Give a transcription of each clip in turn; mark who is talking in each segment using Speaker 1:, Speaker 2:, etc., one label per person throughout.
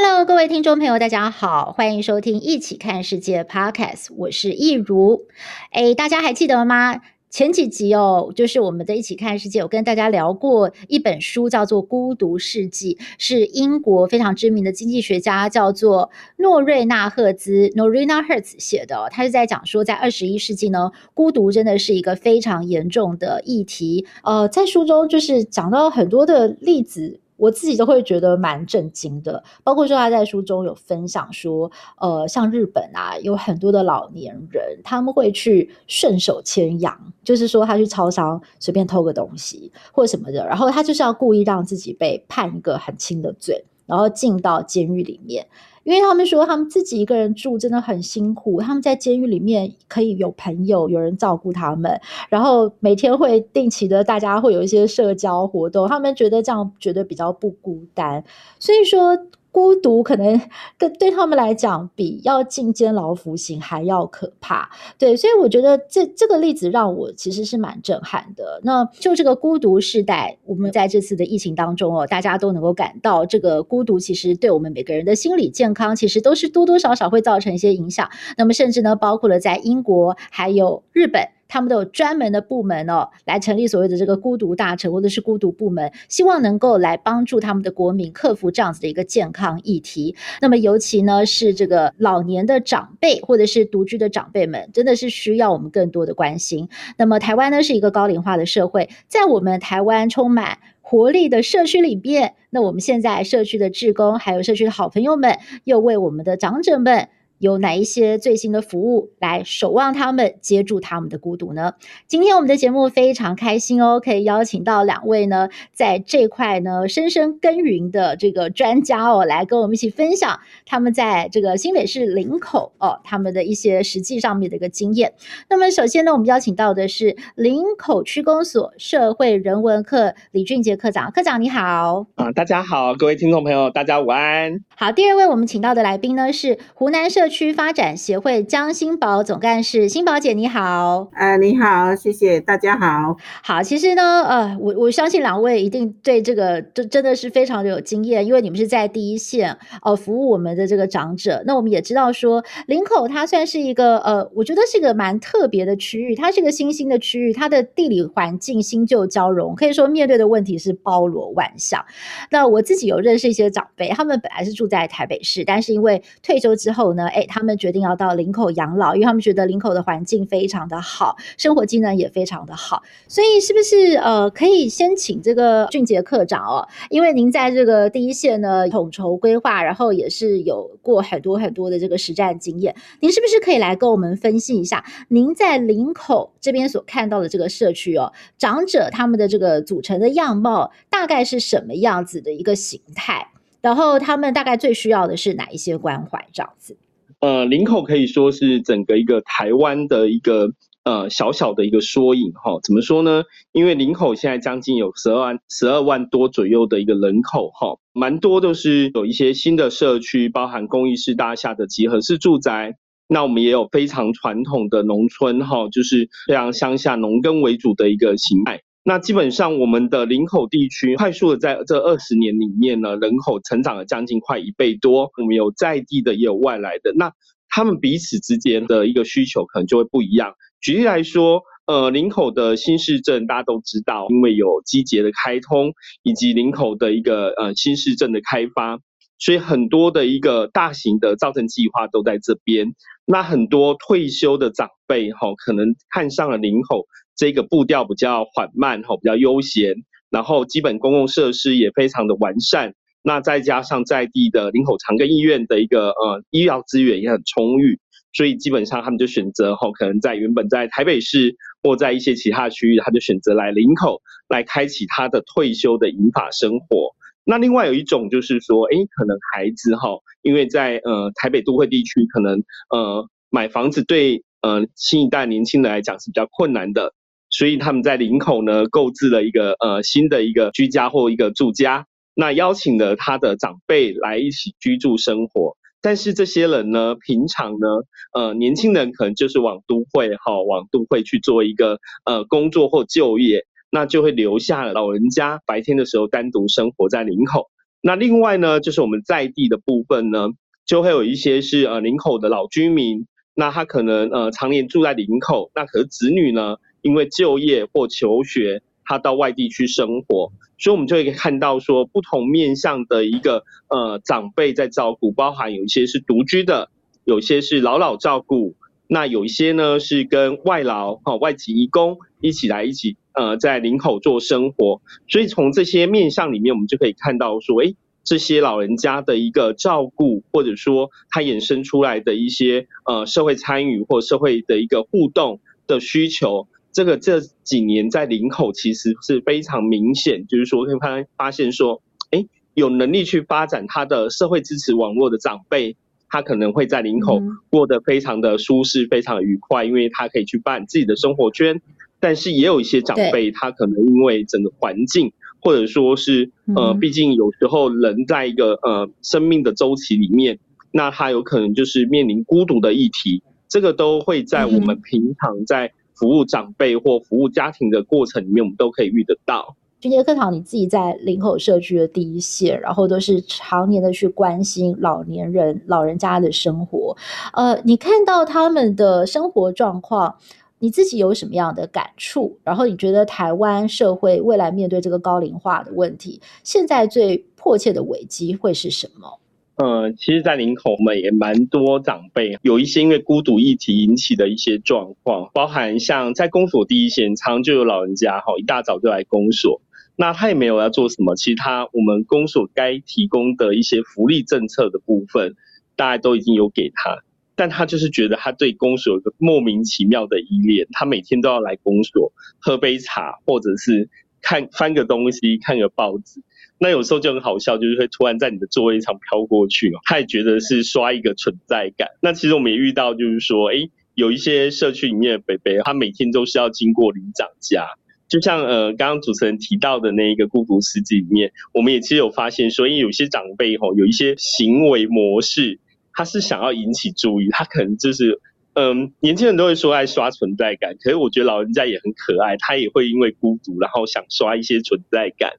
Speaker 1: Hello，各位听众朋友，大家好，欢迎收听《一起看世界》Podcast，我是益如。哎，大家还记得吗？前几集哦，就是我们的《一起看世界》，有跟大家聊过一本书，叫做《孤独世纪》，是英国非常知名的经济学家叫做诺瑞纳赫兹 （Noreena Hertz） 写的。他是在讲说，在二十一世纪呢，孤独真的是一个非常严重的议题。呃，在书中就是讲到很多的例子。我自己都会觉得蛮震惊的，包括说他在书中有分享说，呃，像日本啊，有很多的老年人，他们会去顺手牵羊，就是说他去超商随便偷个东西或什么的，然后他就是要故意让自己被判一个很轻的罪，然后进到监狱里面。因为他们说他们自己一个人住真的很辛苦，他们在监狱里面可以有朋友，有人照顾他们，然后每天会定期的大家会有一些社交活动，他们觉得这样觉得比较不孤单，所以说。孤独可能对对他们来讲，比要进监牢服刑还要可怕。对，所以我觉得这这个例子让我其实是蛮震撼的。那就这个孤独世代，我们在这次的疫情当中哦，大家都能够感到这个孤独，其实对我们每个人的心理健康，其实都是多多少少会造成一些影响。那么甚至呢，包括了在英国还有日本。他们都有专门的部门哦，来成立所谓的这个孤独大臣或者是孤独部门，希望能够来帮助他们的国民克服这样子的一个健康议题。那么尤其呢是这个老年的长辈或者是独居的长辈们，真的是需要我们更多的关心。那么台湾呢是一个高龄化的社会，在我们台湾充满活力的社区里面，那我们现在社区的志工还有社区的好朋友们，又为我们的长者们。有哪一些最新的服务来守望他们，接住他们的孤独呢？今天我们的节目非常开心哦，可以邀请到两位呢，在这块呢深深耕耘的这个专家哦，来跟我们一起分享他们在这个新北市林口哦，他们的一些实际上面的一个经验。那么首先呢，我们邀请到的是林口区公所社会人文课李俊杰科长，科长你好。
Speaker 2: 啊，大家好，各位听众朋友，大家午安。
Speaker 1: 好，第二位我们请到的来宾呢是湖南社区发展协会江新宝总干事，新宝姐你好，
Speaker 3: 呃，你好，谢谢大家好，
Speaker 1: 好，其实呢，呃，我我相信两位一定对这个这真的是非常的有经验，因为你们是在第一线哦、呃，服务我们的这个长者。那我们也知道说，林口它算是一个呃，我觉得是一个蛮特别的区域，它是一个新兴的区域，它的地理环境新旧交融，可以说面对的问题是包罗万象。那我自己有认识一些长辈，他们本来是住在台北市，但是因为退休之后呢，哎，他们决定要到林口养老，因为他们觉得林口的环境非常的好，生活机能也非常的好，所以是不是呃可以先请这个俊杰课长哦，因为您在这个第一线呢统筹规划，然后也是有过很多很多的这个实战经验，您是不是可以来跟我们分析一下，您在林口这边所看到的这个社区哦，长者他们的这个组成的样貌大概是什么样子的一个形态，然后他们大概最需要的是哪一些关怀这样子？
Speaker 2: 呃，林口可以说是整个一个台湾的一个呃小小的一个缩影哈。怎么说呢？因为林口现在将近有十二万十二万多左右的一个人口哈，蛮多都是有一些新的社区，包含公寓式大厦的集合式住宅。那我们也有非常传统的农村哈，就是非常乡下农耕为主的一个形态。那基本上，我们的林口地区快速的在这二十年里面呢，人口成长了将近快一倍多。我们有在地的，也有外来的。那他们彼此之间的一个需求可能就会不一样。举例来说，呃，林口的新市镇大家都知道，因为有机捷的开通，以及林口的一个呃新市镇的开发，所以很多的一个大型的造镇计划都在这边。那很多退休的长辈哈，可能看上了林口。这个步调比较缓慢，吼，比较悠闲，然后基本公共设施也非常的完善，那再加上在地的林口长庚医院的一个呃医疗资源也很充裕，所以基本上他们就选择吼，可能在原本在台北市或在一些其他区域，他就选择来林口来开启他的退休的银发生活。那另外有一种就是说，诶，可能孩子哈，因为在呃台北都会地区可能呃。买房子对呃新一代年轻人来讲是比较困难的，所以他们在林口呢购置了一个呃新的一个居家或一个住家，那邀请了他的长辈来一起居住生活。但是这些人呢，平常呢，呃，年轻人可能就是往都会哈、往都会去做一个呃工作或就业，那就会留下老人家白天的时候单独生活在林口。那另外呢，就是我们在地的部分呢，就会有一些是呃林口的老居民，那他可能呃常年住在林口，那可是子女呢，因为就业或求学，他到外地去生活。所以，我们就会看到说，不同面向的一个呃长辈在照顾，包含有一些是独居的，有些是老老照顾，那有一些呢是跟外劳哈、外籍移工一起来一起呃在林口做生活。所以从这些面向里面，我们就可以看到说，诶，这些老人家的一个照顾，或者说他衍生出来的一些呃社会参与或社会的一个互动的需求。这个这几年在林口其实是非常明显，就是说可以发发现说，哎，有能力去发展他的社会支持网络的长辈，他可能会在林口过得非常的舒适，非常的愉快，因为他可以去办自己的生活圈。但是也有一些长辈，他可能因为整个环境，或者说是呃，毕竟有时候人在一个呃生命的周期里面，那他有可能就是面临孤独的议题，这个都会在我们平常在。服务长辈或服务家庭的过程里面，我们都可以遇得到。
Speaker 1: 俊杰课长，你自己在林口社区的第一线，然后都是常年的去关心老年人、老人家的生活。呃，你看到他们的生活状况，你自己有什么样的感触？然后你觉得台湾社会未来面对这个高龄化的问题，现在最迫切的危机会是什么？
Speaker 2: 呃，其实，在林口我们也蛮多长辈，有一些因为孤独议题引起的一些状况，包含像在公所第一线，常就有老人家哈，一大早就来公所，那他也没有要做什么，其他我们公所该提供的一些福利政策的部分，大家都已经有给他，但他就是觉得他对公所有个莫名其妙的依恋，他每天都要来公所喝杯茶，或者是看翻个东西，看个报纸。那有时候就很好笑，就是会突然在你的座位上飘过去嘛，他也觉得是刷一个存在感。那其实我们也遇到，就是说，诶，有一些社区里面的伯伯，他每天都是要经过里长家，就像呃刚刚主持人提到的那一个孤独司机里面，我们也其实有发现说，因为有些长辈吼，有一些行为模式，他是想要引起注意，他可能就是嗯，年轻人都会说爱刷存在感，可是我觉得老人家也很可爱，他也会因为孤独，然后想刷一些存在感。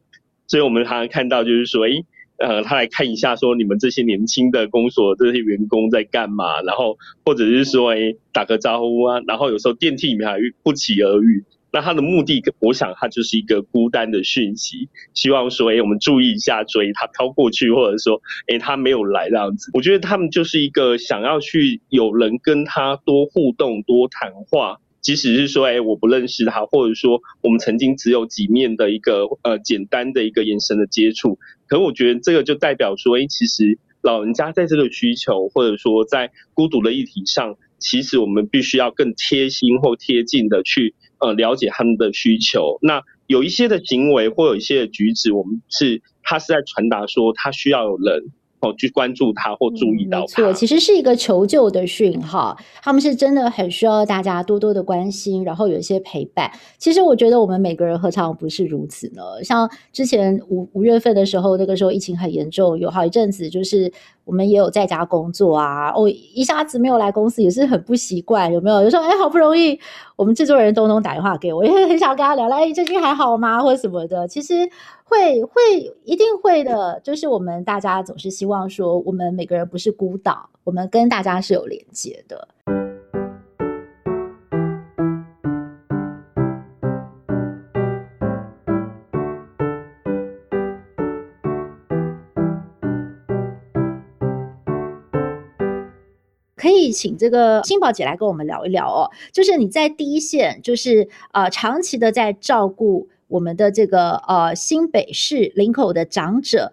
Speaker 2: 所以，我们常常看到，就是说，诶，呃，他来看一下，说你们这些年轻的公所这些员工在干嘛，然后或者是说，诶，打个招呼啊，然后有时候电梯里面还不期而遇。那他的目的，我想他就是一个孤单的讯息，希望说，诶，我们注意一下，追他飘过去，或者说，诶，他没有来这样子。我觉得他们就是一个想要去有人跟他多互动、多谈话。即使是说，哎，我不认识他，或者说我们曾经只有几面的一个呃简单的一个眼神的接触，可是我觉得这个就代表说，哎，其实老人家在这个需求，或者说在孤独的议题上，其实我们必须要更贴心或贴近的去呃了解他们的需求。那有一些的行为或有一些的举止，我们是他是在传达说他需要有人。哦，去关注他或注意到他。
Speaker 1: 嗯，没错，其实是一个求救的讯号。他们是真的很需要大家多多的关心，然后有一些陪伴。其实我觉得我们每个人何尝不是如此呢？像之前五五月份的时候，那个时候疫情很严重，有好一阵子就是。我们也有在家工作啊，哦，一下子没有来公司也是很不习惯，有没有？有时候哎，好不容易我们制作人东东打电话给我，也很想跟他聊聊，哎，最近还好吗？或者什么的，其实会会一定会的，就是我们大家总是希望说，我们每个人不是孤岛，我们跟大家是有连接的。可以请这个新宝姐来跟我们聊一聊哦，就是你在第一线，就是呃长期的在照顾我们的这个呃新北市林口的长者，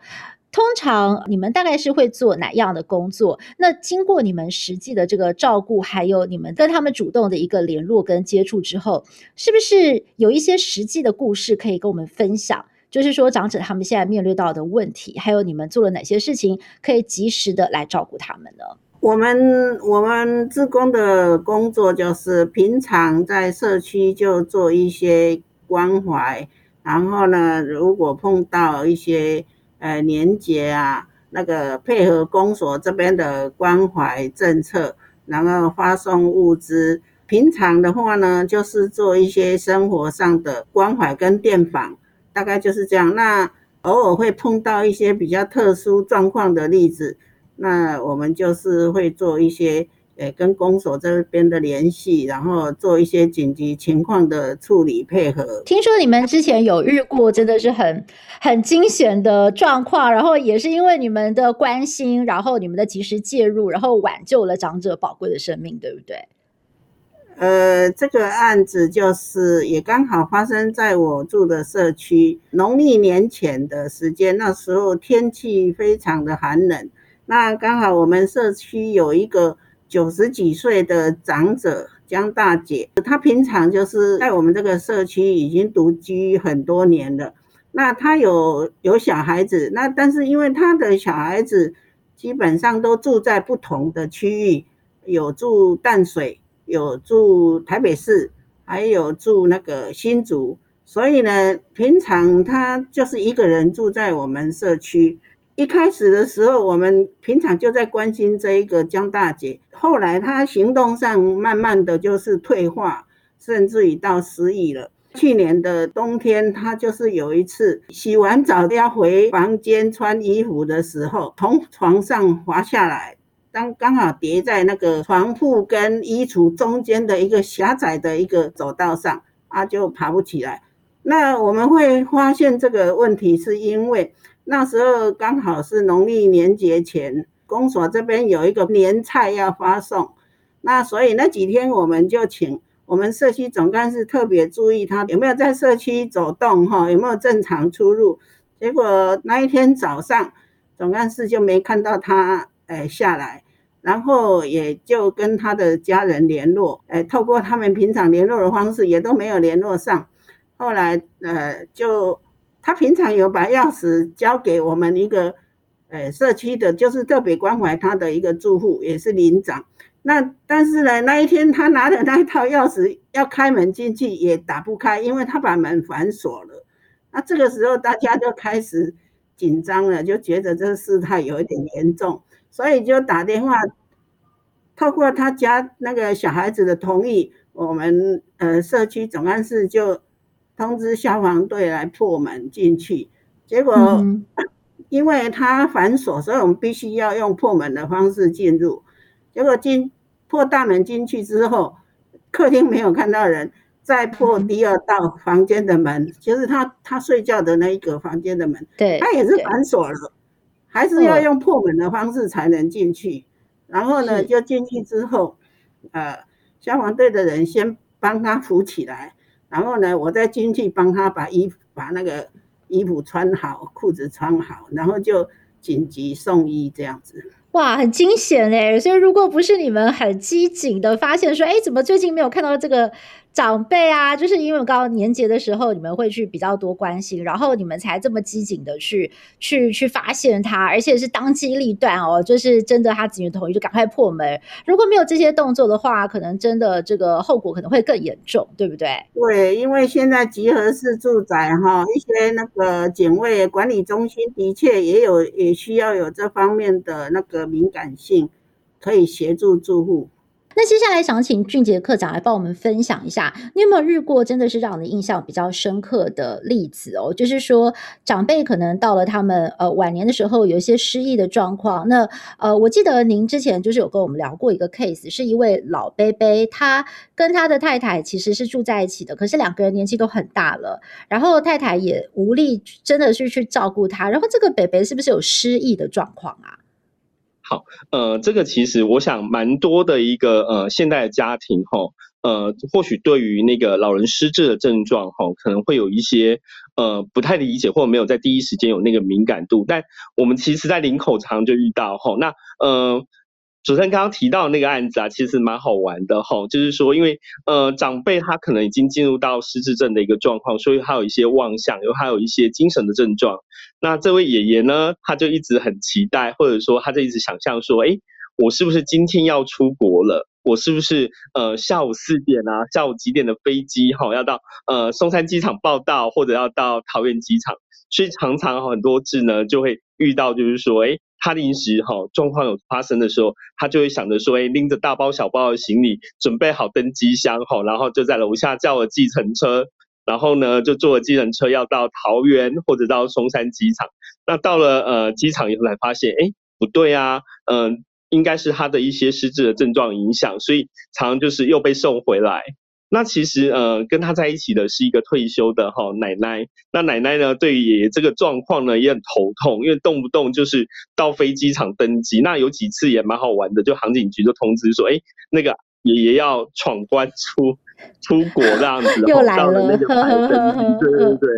Speaker 1: 通常你们大概是会做哪样的工作？那经过你们实际的这个照顾，还有你们跟他们主动的一个联络跟接触之后，是不是有一些实际的故事可以跟我们分享？就是说长者他们现在面对到的问题，还有你们做了哪些事情，可以及时的来照顾他们呢？
Speaker 3: 我们我们自工的工作就是平常在社区就做一些关怀，然后呢，如果碰到一些呃年节啊，那个配合公所这边的关怀政策，然后发送物资。平常的话呢，就是做一些生活上的关怀跟电访，大概就是这样。那偶尔会碰到一些比较特殊状况的例子。那我们就是会做一些，呃，跟公所这边的联系，然后做一些紧急情况的处理配合。
Speaker 1: 听说你们之前有遇过真的是很很惊险的状况，然后也是因为你们的关心，然后你们的及时介入，然后挽救了长者宝贵的生命，对不对？
Speaker 3: 呃，这个案子就是也刚好发生在我住的社区，农历年前的时间，那时候天气非常的寒冷。那刚好我们社区有一个九十几岁的长者江大姐，她平常就是在我们这个社区已经独居很多年了。那她有有小孩子，那但是因为她的小孩子基本上都住在不同的区域，有住淡水，有住台北市，还有住那个新竹，所以呢，平常她就是一个人住在我们社区。一开始的时候，我们平常就在关心这一个江大姐。后来她行动上慢慢的就是退化，甚至于到失忆了。去年的冬天，她就是有一次洗完澡要回房间穿衣服的时候，从床上滑下来，当刚好跌在那个床铺跟衣橱中间的一个狭窄的一个走道上，她就爬不起来。那我们会发现这个问题，是因为。那时候刚好是农历年节前，公所这边有一个年菜要发送，那所以那几天我们就请我们社区总干事特别注意他有没有在社区走动哈，有没有正常出入。结果那一天早上，总干事就没看到他诶下来，然后也就跟他的家人联络，诶透过他们平常联络的方式也都没有联络上，后来呃就。他平常有把钥匙交给我们一个，呃，社区的，就是特别关怀他的一个住户，也是邻长。那但是呢，那一天他拿的那一套钥匙要开门进去也打不开，因为他把门反锁了。那这个时候大家就开始紧张了，就觉得这个事态有一点严重，所以就打电话，透过他家那个小孩子的同意，我们呃社区总干事就。通知消防队来破门进去，结果 因为他反锁，所以我们必须要用破门的方式进入。结果进破大门进去之后，客厅没有看到人，再破第二道房间的门，就是他他睡觉的那一个房间的门，对，他也是反锁了，还是要用破门的方式才能进去。然后呢，就进去之后，呃，消防队的人先帮他扶起来。然后呢，我再进去帮他把衣服、把那个衣服穿好，裤子穿好，然后就紧急送医这样子。
Speaker 1: 哇，很惊险哎！所以如果不是你们很机警的发现说，哎，怎么最近没有看到这个？长辈啊，就是因为刚刚年节的时候，你们会去比较多关心，然后你们才这么机警的去去去发现他，而且是当机立断哦，就是征得他子女同意就赶快破门。如果没有这些动作的话，可能真的这个后果可能会更严重，对不对？
Speaker 3: 对，因为现在集合式住宅哈，一些那个警卫管理中心的确也有也需要有这方面的那个敏感性，可以协助住户。
Speaker 1: 那接下来想请俊杰课长来帮我们分享一下，你有没有遇过真的是让你印象比较深刻的例子哦？就是说长辈可能到了他们呃晚年的时候，有一些失忆的状况。那呃，我记得您之前就是有跟我们聊过一个 case，是一位老伯伯，他跟他的太太其实是住在一起的，可是两个人年纪都很大了，然后太太也无力真的是去照顾他，然后这个伯伯是不是有失忆的状况啊？
Speaker 2: 好，呃，这个其实我想蛮多的一个呃现代的家庭哈，呃，或许对于那个老人失智的症状哈，可能会有一些呃不太理解，或没有在第一时间有那个敏感度，但我们其实在林口常就遇到哈，那呃。主持人刚刚提到那个案子啊，其实蛮好玩的哈，就是说，因为呃长辈他可能已经进入到失智症的一个状况，所以他有一些妄想，又还有一些精神的症状。那这位爷爷呢，他就一直很期待，或者说他就一直想象说，哎，我是不是今天要出国了？我是不是呃下午四点啊，下午几点的飞机哈，要到呃松山机场报到，或者要到桃园机场？所以常常很多次呢，就会遇到就是说，哎，他临时哈状况有发生的时候，他就会想着说，哎，拎着大包小包的行李，准备好登机箱哈，然后就在楼下叫了计程车，然后呢就坐了计程车要到桃园或者到松山机场。那到了呃机场以后才发现，哎，不对啊，嗯、呃。应该是他的一些失智的症状影响，所以常常就是又被送回来。那其实呃跟他在一起的是一个退休的哈奶奶。那奶奶呢对于爷爷这个状况呢也很头痛，因为动不动就是到飞机场登机。那有几次也蛮好玩的，就航警局就通知说，哎，那个爷爷要闯关出 出国这样子，
Speaker 1: 又来了，
Speaker 2: 对对对。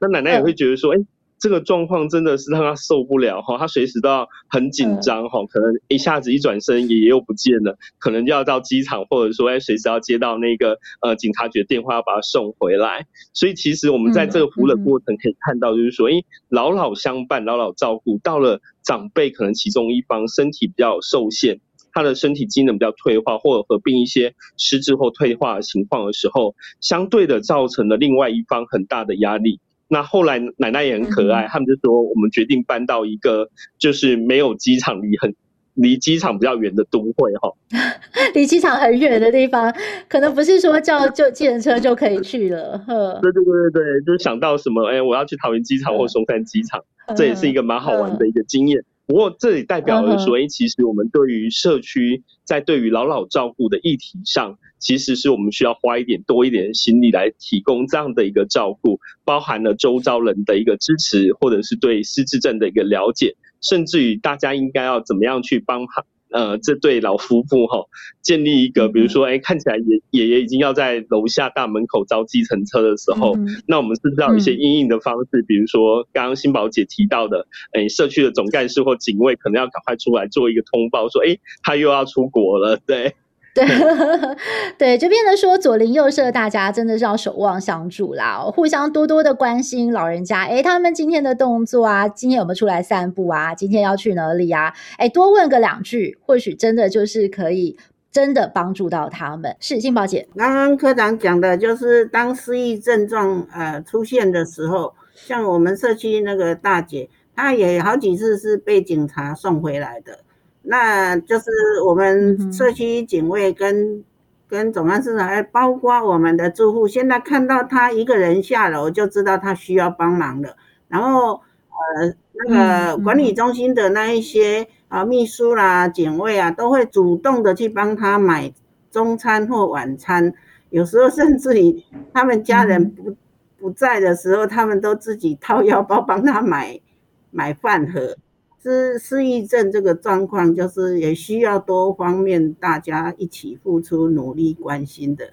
Speaker 2: 那奶奶也会觉得说，哎。这个状况真的是让她受不了哈，她随时都要很紧张哈，可能一下子一转身爷爷又不见了，可能就要到机场或者说哎随时要接到那个呃警察局的电话要把她送回来，所以其实我们在这个服务的过程可以看到，就是说，哎，老老相伴，老老照顾，到了长辈可能其中一方身体比较受限，他的身体机能比较退化，或者合并一些失智或退化的情况的时候，相对的造成了另外一方很大的压力。那后来奶奶也很可爱，他们就说我们决定搬到一个就是没有机场离很离机场比较远的都会哈，
Speaker 1: 离机场很远的地方，可能不是说叫就计程车就可以去了。
Speaker 2: 对对对对对，就想到什么哎，我要去桃园机场或松山机场，这也是一个蛮好玩的一个经验。不过这里代表了说，哎，其实我们对于社区在对于老老照顾的议题上，其实是我们需要花一点多一点的心力来提供这样的一个照顾，包含了周遭人的一个支持，或者是对失智症的一个了解，甚至于大家应该要怎么样去帮他。呃，这对老夫妇哈，建立一个，比如说，哎，看起来爷爷爷已经要在楼下大门口招计程车的时候，嗯、那我们是不是要有一些因应的方式？嗯、比如说，刚刚新宝姐提到的，哎，社区的总干事或警卫可能要赶快出来做一个通报，说，哎，他又要出国了，对。
Speaker 1: 对，对，就变得说左邻右舍大家真的是要守望相助啦，互相多多的关心老人家。哎，他们今天的动作啊，今天有没有出来散步啊？今天要去哪里啊？哎，多问个两句，或许真的就是可以真的帮助到他们。是欣宝姐，
Speaker 3: 刚刚科长讲的就是当失忆症状呃出现的时候，像我们社区那个大姐，她也好几次是被警察送回来的。那就是我们社区警卫跟、嗯、跟总干事还包括我们的住户，现在看到他一个人下楼，就知道他需要帮忙了。然后呃，那个管理中心的那一些啊秘书啦、警卫啊，都会主动的去帮他买中餐或晚餐。有时候甚至于他们家人不不在的时候，他们都自己掏腰包帮他买买饭盒。失失忆症这个状况，就是也需要多方面大家一起付出努力关心的。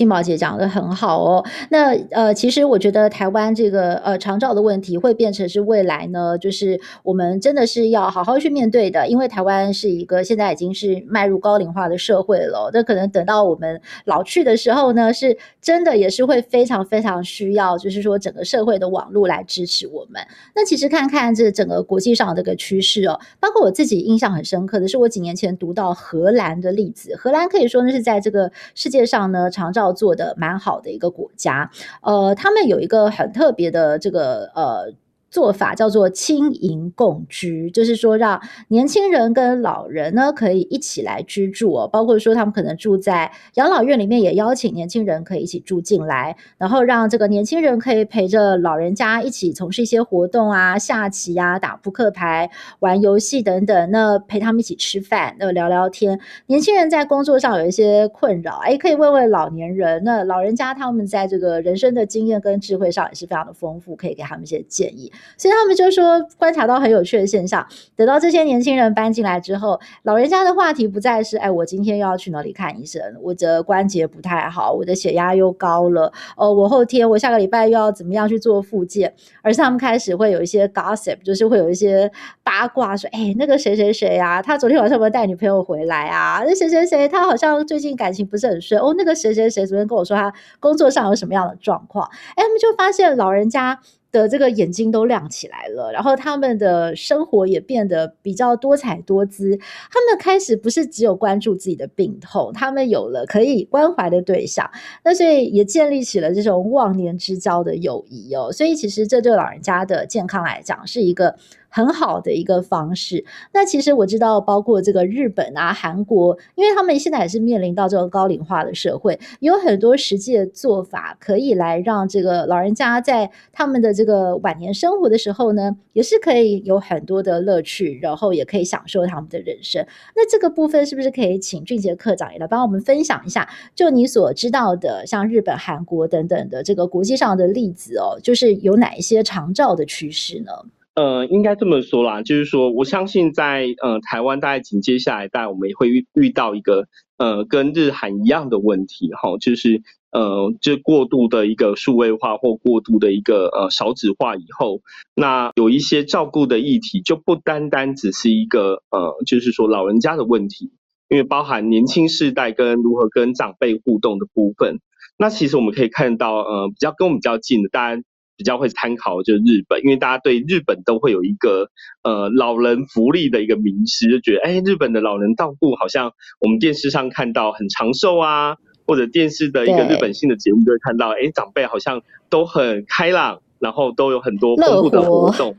Speaker 1: 金宝姐讲的很好哦，那呃，其实我觉得台湾这个呃长照的问题会变成是未来呢，就是我们真的是要好好去面对的，因为台湾是一个现在已经是迈入高龄化的社会了，那可能等到我们老去的时候呢，是真的也是会非常非常需要，就是说整个社会的网络来支持我们。那其实看看这整个国际上的这个趋势哦，包括我自己印象很深刻的是，我几年前读到荷兰的例子，荷兰可以说呢是在这个世界上呢长照。做的蛮好的一个国家，呃，他们有一个很特别的这个呃。做法叫做青银共居，就是说让年轻人跟老人呢可以一起来居住哦，包括说他们可能住在养老院里面，也邀请年轻人可以一起住进来，然后让这个年轻人可以陪着老人家一起从事一些活动啊，下棋啊，打扑克牌、玩游戏等等，那陪他们一起吃饭，那聊聊天。年轻人在工作上有一些困扰，哎，可以问问老年人。那老人家他们在这个人生的经验跟智慧上也是非常的丰富，可以给他们一些建议。所以他们就说观察到很有趣的现象，等到这些年轻人搬进来之后，老人家的话题不再是哎，我今天又要去哪里看医生，我的关节不太好，我的血压又高了，哦，我后天我下个礼拜又要怎么样去做复健，而是他们开始会有一些 gossip，就是会有一些八卦说，哎，那个谁谁谁啊，他昨天晚上有没有带女朋友回来啊？那谁谁谁他好像最近感情不是很顺哦，那个谁谁谁昨天跟我说他工作上有什么样的状况，哎，他们就发现老人家。的这个眼睛都亮起来了，然后他们的生活也变得比较多彩多姿。他们开始不是只有关注自己的病痛，他们有了可以关怀的对象，那所以也建立起了这种忘年之交的友谊哦。所以其实这对老人家的健康来讲是一个。很好的一个方式。那其实我知道，包括这个日本啊、韩国，因为他们现在也是面临到这个高龄化的社会，有很多实际的做法可以来让这个老人家在他们的这个晚年生活的时候呢，也是可以有很多的乐趣，然后也可以享受他们的人生。那这个部分是不是可以请俊杰课长也来帮我们分享一下？就你所知道的，像日本、韩国等等的这个国际上的例子哦，就是有哪一些长照的趋势呢？
Speaker 2: 呃，应该这么说啦，就是说，我相信在呃台湾，大概紧接下来，大概我们也会遇遇到一个呃跟日韩一样的问题，哈，就是呃就过度的一个数位化或过度的一个呃少子化以后，那有一些照顾的议题就不单单只是一个呃就是说老人家的问题，因为包含年轻世代跟如何跟长辈互动的部分，那其实我们可以看到呃比较跟我们比较近的，大家。比较会参考就是日本，因为大家对日本都会有一个呃老人福利的一个迷思，就觉得哎，日本的老人照顾好像我们电视上看到很长寿啊，或者电视的一个日本性的节目就会看到，哎，长辈好像都很开朗，然后都有很多丰富的活动。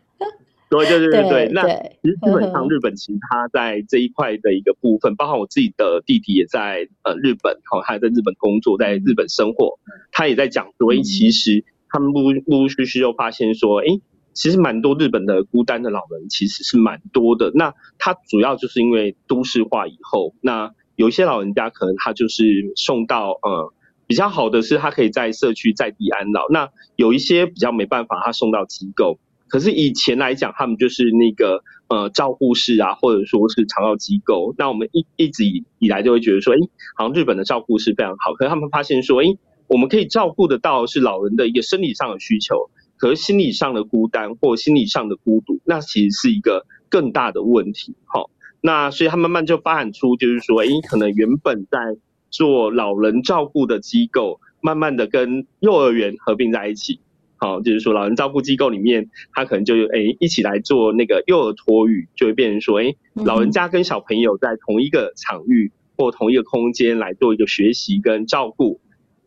Speaker 2: 对对对对对，那其实基本上日本其实他在这一块的一个部分，包括我自己的弟弟也在呃日本，好，他也在日本工作，在日本生活，他也在讲所以，其实。他们陆陆陆续续又发现说，哎，其实蛮多日本的孤单的老人其实是蛮多的。那他主要就是因为都市化以后，那有一些老人家可能他就是送到呃比较好的是他可以在社区在地安老。那有一些比较没办法，他送到机构。可是以前来讲，他们就是那个呃照护室啊，或者说是长照机构。那我们一一直以以来就会觉得说，哎，好像日本的照护室非常好。可是他们发现说，哎。我们可以照顾得到是老人的一个生理上的需求，可是心理上的孤单或心理上的孤独，那其实是一个更大的问题。好，那所以他慢慢就发展出，就是说，诶，可能原本在做老人照顾的机构，慢慢的跟幼儿园合并在一起。好，就是说老人照顾机构里面，他可能就诶一起来做那个幼儿托育，就会变成说，诶，老人家跟小朋友在同一个场域或同一个空间来做一个学习跟照顾。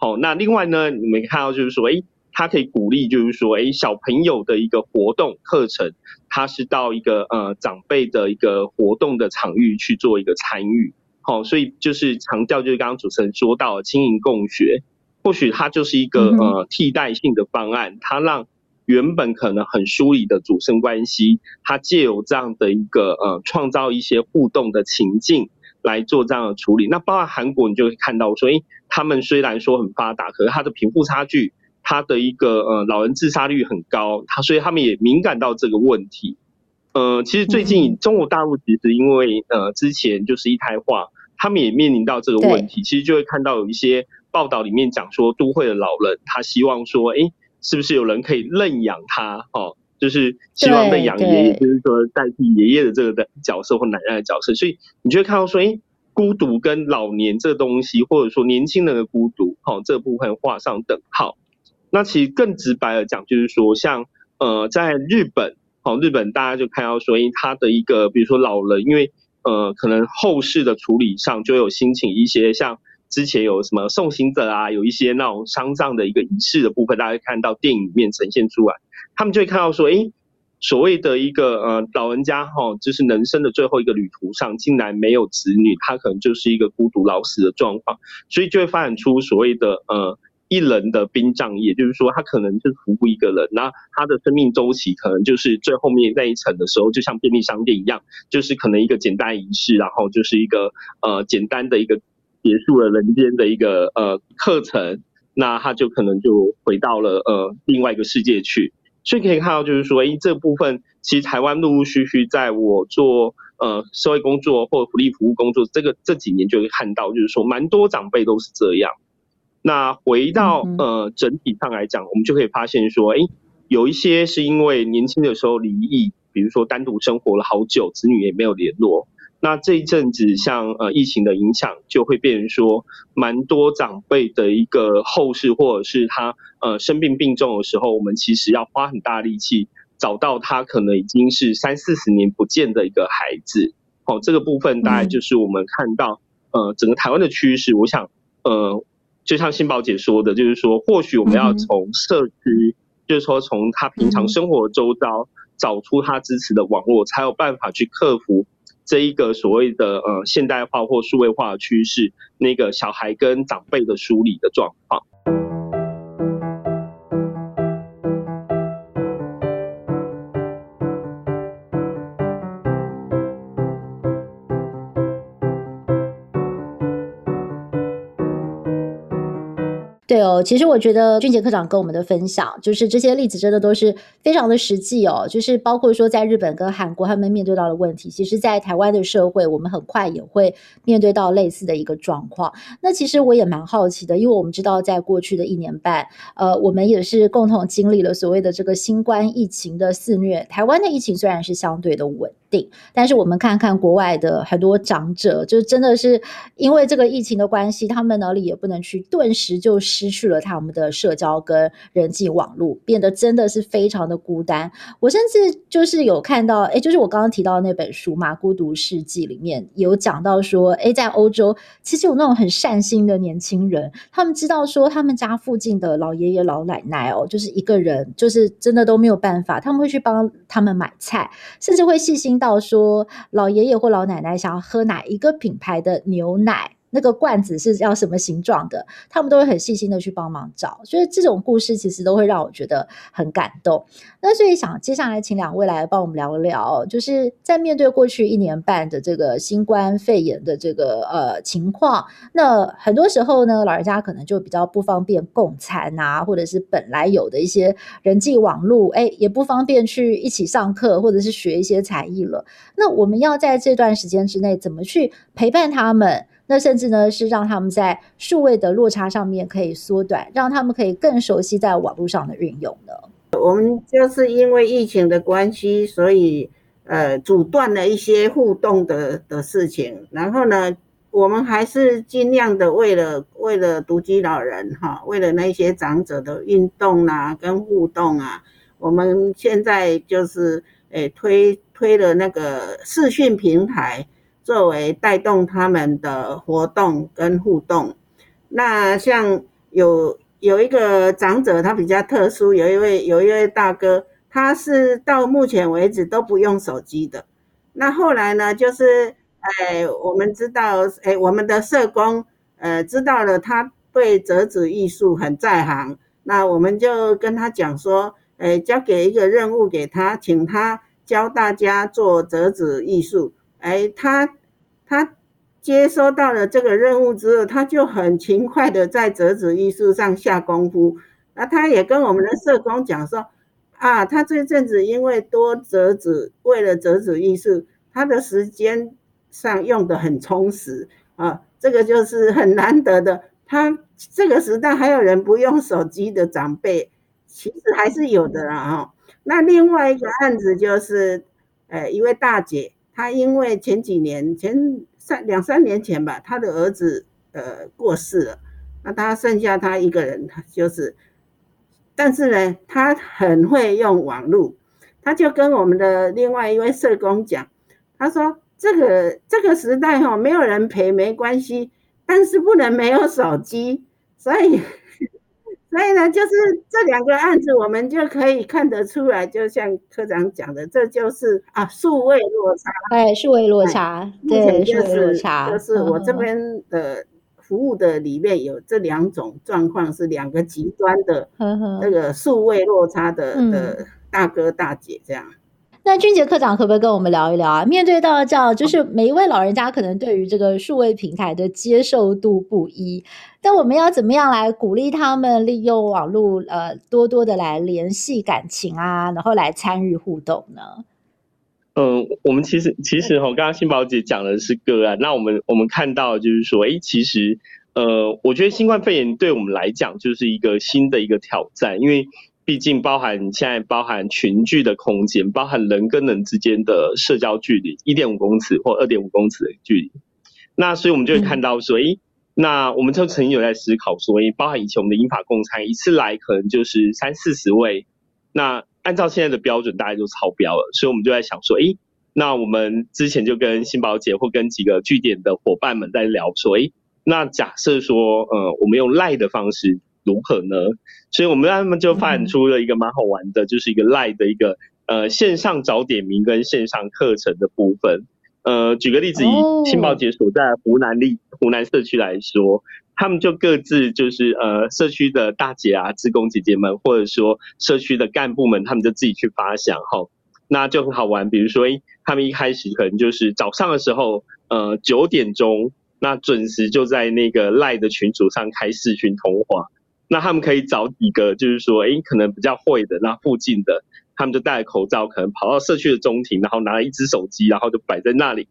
Speaker 2: 好，那另外呢，你们看到就是说，哎，他可以鼓励，就是说，哎，小朋友的一个活动课程，他是到一个呃长辈的一个活动的场域去做一个参与。好，所以就是强调，就是刚刚主持人说到轻盈共学，或许它就是一个呃替代性的方案，它让原本可能很疏离的主生关系，它借由这样的一个呃创造一些互动的情境。来做这样的处理，那包括韩国，你就会看到说，诶，他们虽然说很发达，可是他的贫富差距，他的一个呃老人自杀率很高，他所以他们也敏感到这个问题。呃，其实最近中国大陆其实因为呃之前就是一胎化，他们也面临到这个问题，其实就会看到有一些报道里面讲说，都会的老人他希望说，哎，是不是有人可以认养他？哦。就是希望被养爷爷，就是说代替爷爷的这个的角色或奶奶的角色，所以你就会看到说，诶，孤独跟老年这个东西，或者说年轻人的孤独，好，这部分画上等号。那其实更直白的讲，就是说像呃，在日本，好，日本大家就看到说，诶，他的一个比如说老人，因为呃，可能后事的处理上就有兴请一些像之前有什么送行者啊，有一些那种丧葬的一个仪式的部分，大家看到电影里面呈现出来。他们就会看到说，诶，所谓的一个呃老人家哈，就是人生的最后一个旅途上，竟然没有子女，他可能就是一个孤独老死的状况，所以就会发展出所谓的呃一人的殡葬业，就是说他可能就是服务一个人，那他的生命周期可能就是最后面那一层的时候，就像便利商店一样，就是可能一个简单仪式，然后就是一个呃简单的一个结束了人间的一个呃课程，那他就可能就回到了呃另外一个世界去。所以可以看到，就是说，哎，这部分其实台湾陆陆续续在我做呃社会工作或福利服务工作这个这几年就会看到，就是说，蛮多长辈都是这样。那回到呃整体上来讲，我们就可以发现说，哎，有一些是因为年轻的时候离异，比如说单独生活了好久，子女也没有联络。那这一阵子像呃疫情的影响，就会变成说，蛮多长辈的一个后事，或者是他呃生病病重的时候，我们其实要花很大力气找到他可能已经是三四十年不见的一个孩子。哦，这个部分大概就是我们看到呃整个台湾的趋势。我想呃就像新宝姐说的，就是说或许我们要从社区，就是说从他平常生活周遭找出他支持的网络，才有办法去克服。这一个所谓的呃现代化或数位化的趋势，那个小孩跟长辈的梳理的状
Speaker 1: 况。哦，其实我觉得俊杰科长跟我们的分享，就是这些例子真的都是非常的实际哦。就是包括说在日本跟韩国他们面对到的问题，其实，在台湾的社会，我们很快也会面对到类似的一个状况。那其实我也蛮好奇的，因为我们知道在过去的一年半，呃，我们也是共同经历了所谓的这个新冠疫情的肆虐。台湾的疫情虽然是相对的稳但是我们看看国外的很多长者，就真的是因为这个疫情的关系，他们哪里也不能去，顿时就。失去了他们的社交跟人际网络，变得真的是非常的孤单。我甚至就是有看到，哎，就是我刚刚提到那本书嘛，《孤独世纪》里面有讲到说，哎，在欧洲其实有那种很善心的年轻人，他们知道说他们家附近的老爷爷老奶奶哦，就是一个人，就是真的都没有办法，他们会去帮他们买菜，甚至会细心到说老爷爷或老奶奶想要喝哪一个品牌的牛奶。那个罐子是要什么形状的？他们都会很细心的去帮忙找，所以这种故事其实都会让我觉得很感动。那所以想接下来请两位来帮我们聊一聊，就是在面对过去一年半的这个新冠肺炎的这个呃情况，那很多时候呢，老人家可能就比较不方便共餐啊，或者是本来有的一些人际网络，哎，也不方便去一起上课或者是学一些才艺了。那我们要在这段时间之内怎么去陪伴他们？那甚至呢，是让他们在数位的落差上面可以缩短，让他们可以更熟悉在网络上的运用呢。
Speaker 3: 我们就是因为疫情的关系，所以呃阻断了一些互动的的事情。然后呢，我们还是尽量的为了为了独居老人哈，为了那些长者的运动啊跟互动啊，我们现在就是诶推推了那个视讯平台。作为带动他们的活动跟互动，那像有有一个长者，他比较特殊，有一位有一位大哥，他是到目前为止都不用手机的。那后来呢，就是哎，我们知道，哎，我们的社工呃知道了他对折纸艺术很在行，那我们就跟他讲说，哎，交给一个任务给他，请他教大家做折纸艺术。哎，他他接收到了这个任务之后，他就很勤快的在折纸艺术上下功夫。那他也跟我们的社工讲说，啊，他这阵子因为多折纸，为了折纸艺术，他的时间上用得很充实啊，这个就是很难得的。他这个时代还有人不用手机的长辈，其实还是有的啦哈。那另外一个案子就是，呃，一位大姐。他因为前几年前三两三年前吧，他的儿子呃过世了，那他剩下他一个人，他就是，但是呢，他很会用网络，他就跟我们的另外一位社工讲，他说这个这个时代哈，没有人陪没关系，但是不能没有手机，所以。所以呢，就是这两个案子，我们就可以看得出来，就像科长讲的，这就是啊，数位落差。
Speaker 1: 哎，数位落差，对，数位落差，
Speaker 3: 就是我这边的服务的里面有这两种状况，是两个极端的那个数位落差的的大哥大姐这样。
Speaker 1: 那俊杰科长可不可以跟我们聊一聊啊？面对到这样，就是每一位老人家可能对于这个数位平台的接受度不一，但我们要怎么样来鼓励他们利用网络，呃，多多的来联系感情啊，然后来参与互动呢？
Speaker 2: 嗯，我们其实其实哈，刚刚欣宝姐讲的是个案，那我们我们看到就是说，哎，其实呃，我觉得新冠肺炎对我们来讲就是一个新的一个挑战，因为。毕竟包含现在包含群聚的空间，包含人跟人之间的社交距离，一点五公尺或二点五公尺的距离。那所以我们就会看到说，诶、嗯，那我们就曾经有在思考说，诶，包含以前我们的英法共餐，一次来可能就是三四十位，那按照现在的标准，大概就超标了。所以我们就在想说，诶，那我们之前就跟新宝姐或跟几个据点的伙伴们在聊说，诶，那假设说，呃，我们用赖的方式。如何呢？所以我们他们就发展出了一个蛮好玩的，就是一个 LINE 的一个呃线上早点名跟线上课程的部分。呃，举个例子，以新宝姐所在湖南立湖南社区来说，他们就各自就是呃社区的大姐啊、职工姐姐们，或者说社区的干部们，他们就自己去发想哈，那就很好玩。比如说，诶，他们一开始可能就是早上的时候，呃九点钟，那准时就在那个 LINE 的群组上开视讯通话。那他们可以找几个，就是说，诶，可能比较会的，那附近的，他们就戴着口罩，可能跑到社区的中庭，然后拿了一只手机，然后就摆在那里，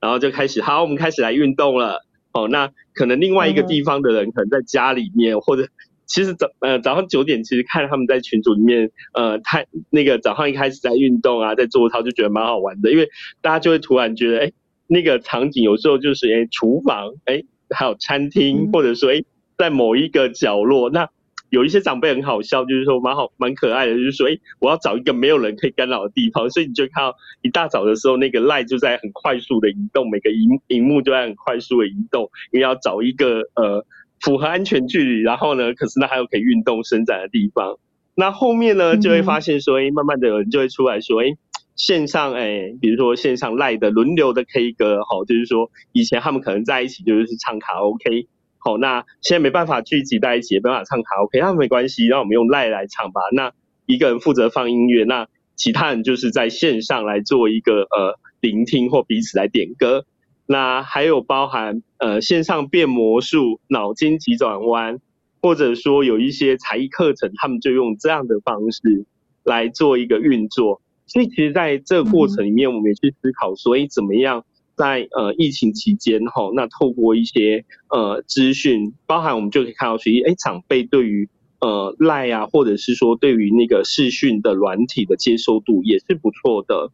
Speaker 2: 然后就开始，好，我们开始来运动了。哦，那可能另外一个地方的人，可能在家里面，嗯、或者其实早呃早上九点，其实看他们在群组里面，呃，太那个早上一开始在运动啊，在做操，就觉得蛮好玩的，因为大家就会突然觉得，诶，那个场景有时候就是，诶，厨房，诶，还有餐厅，或者说，诶。在某一个角落，那有一些长辈很好笑，就是说蛮好蛮可爱的，就是说，哎，我要找一个没有人可以干扰的地方，所以你就看到一大早的时候，那个 LINE 就在很快速的移动，每个荧荧幕就在很快速的移动，因为要找一个呃符合安全距离，然后呢，可是那还有可以运动伸展的地方。那后面呢，就会发现说，哎，慢慢的有人就会出来说，哎，线上，哎，比如说线上 LINE 的轮流的 K 歌，好，就是说以前他们可能在一起就是唱卡拉 OK。好，那现在没办法聚集在一起，没办法唱卡拉 OK，那没关系，让我们用赖来唱吧。那一个人负责放音乐，那其他人就是在线上来做一个呃聆听或彼此来点歌。那还有包含呃线上变魔术、脑筋急转弯，或者说有一些才艺课程，他们就用这样的方式来做一个运作。所以其实在这个过程里面，我们也去思考，所以怎么样？在呃疫情期间哈，那透过一些呃资讯，包含我们就可以看到，其实哎长辈对于呃 LINE 啊，或者是说对于那个视讯的软体的接受度也是不错的。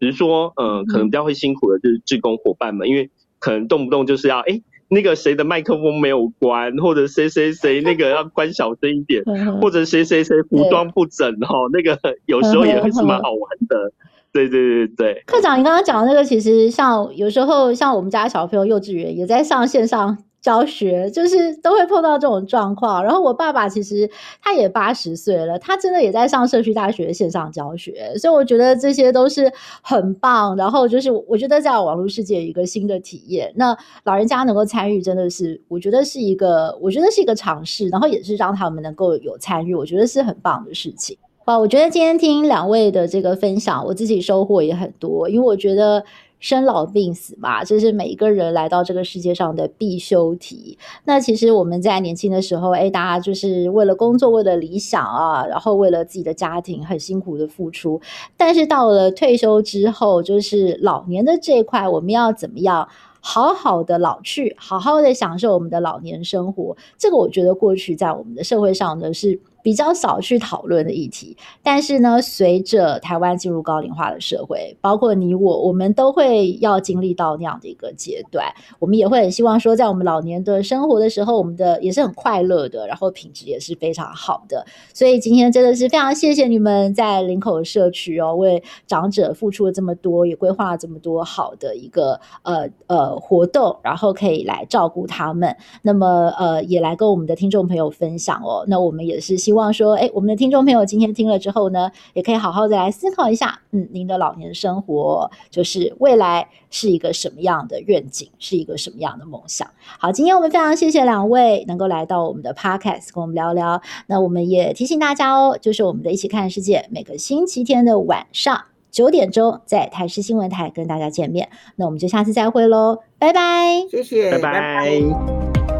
Speaker 2: 只是说呃可能比较会辛苦的就是志工伙伴们，因为可能动不动就是要哎那个谁的麦克风没有关，或者谁谁谁那个要关小声一点，或者谁谁谁服装不整哈，那个 有时候也会是蛮好玩的。对对对对，科
Speaker 1: 长，你刚刚讲的那个，其实像有时候像我们家小朋友幼稚园也在上线上教学，就是都会碰到这种状况。然后我爸爸其实他也八十岁了，他真的也在上社区大学线上教学，所以我觉得这些都是很棒。然后就是我觉得在网络世界有一个新的体验，那老人家能够参与，真的是我觉得是一个，我觉得是一个尝试，然后也是让他们能够有参与，我觉得是很棒的事情。哇，我觉得今天听两位的这个分享，我自己收获也很多。因为我觉得生老病死嘛，这是每一个人来到这个世界上的必修题。那其实我们在年轻的时候，哎，大家就是为了工作，为了理想啊，然后为了自己的家庭，很辛苦的付出。但是到了退休之后，就是老年的这一块，我们要怎么样好好的老去，好好的享受我们的老年生活？这个我觉得过去在我们的社会上呢是。比较少去讨论的议题，但是呢，随着台湾进入高龄化的社会，包括你我，我们都会要经历到那样的一个阶段。我们也会很希望说，在我们老年的生活的时候，我们的也是很快乐的，然后品质也是非常好的。所以今天真的是非常谢谢你们在林口社区哦，为长者付出了这么多，也规划了这么多好的一个呃呃活动，然后可以来照顾他们。那么呃，也来跟我们的听众朋友分享哦。那我们也是希望。希望说，哎，我们的听众朋友今天听了之后呢，也可以好好的来思考一下，嗯，您的老年生活就是未来是一个什么样的愿景，是一个什么样的梦想。好，今天我们非常谢谢两位能够来到我们的 Podcast 跟我们聊聊。那我们也提醒大家哦，就是我们的一起看世界，每个星期天的晚上。九点钟在台视新闻台跟大家见面。那我们就下次再会喽，拜拜，
Speaker 3: 谢谢，
Speaker 2: 拜拜。拜拜。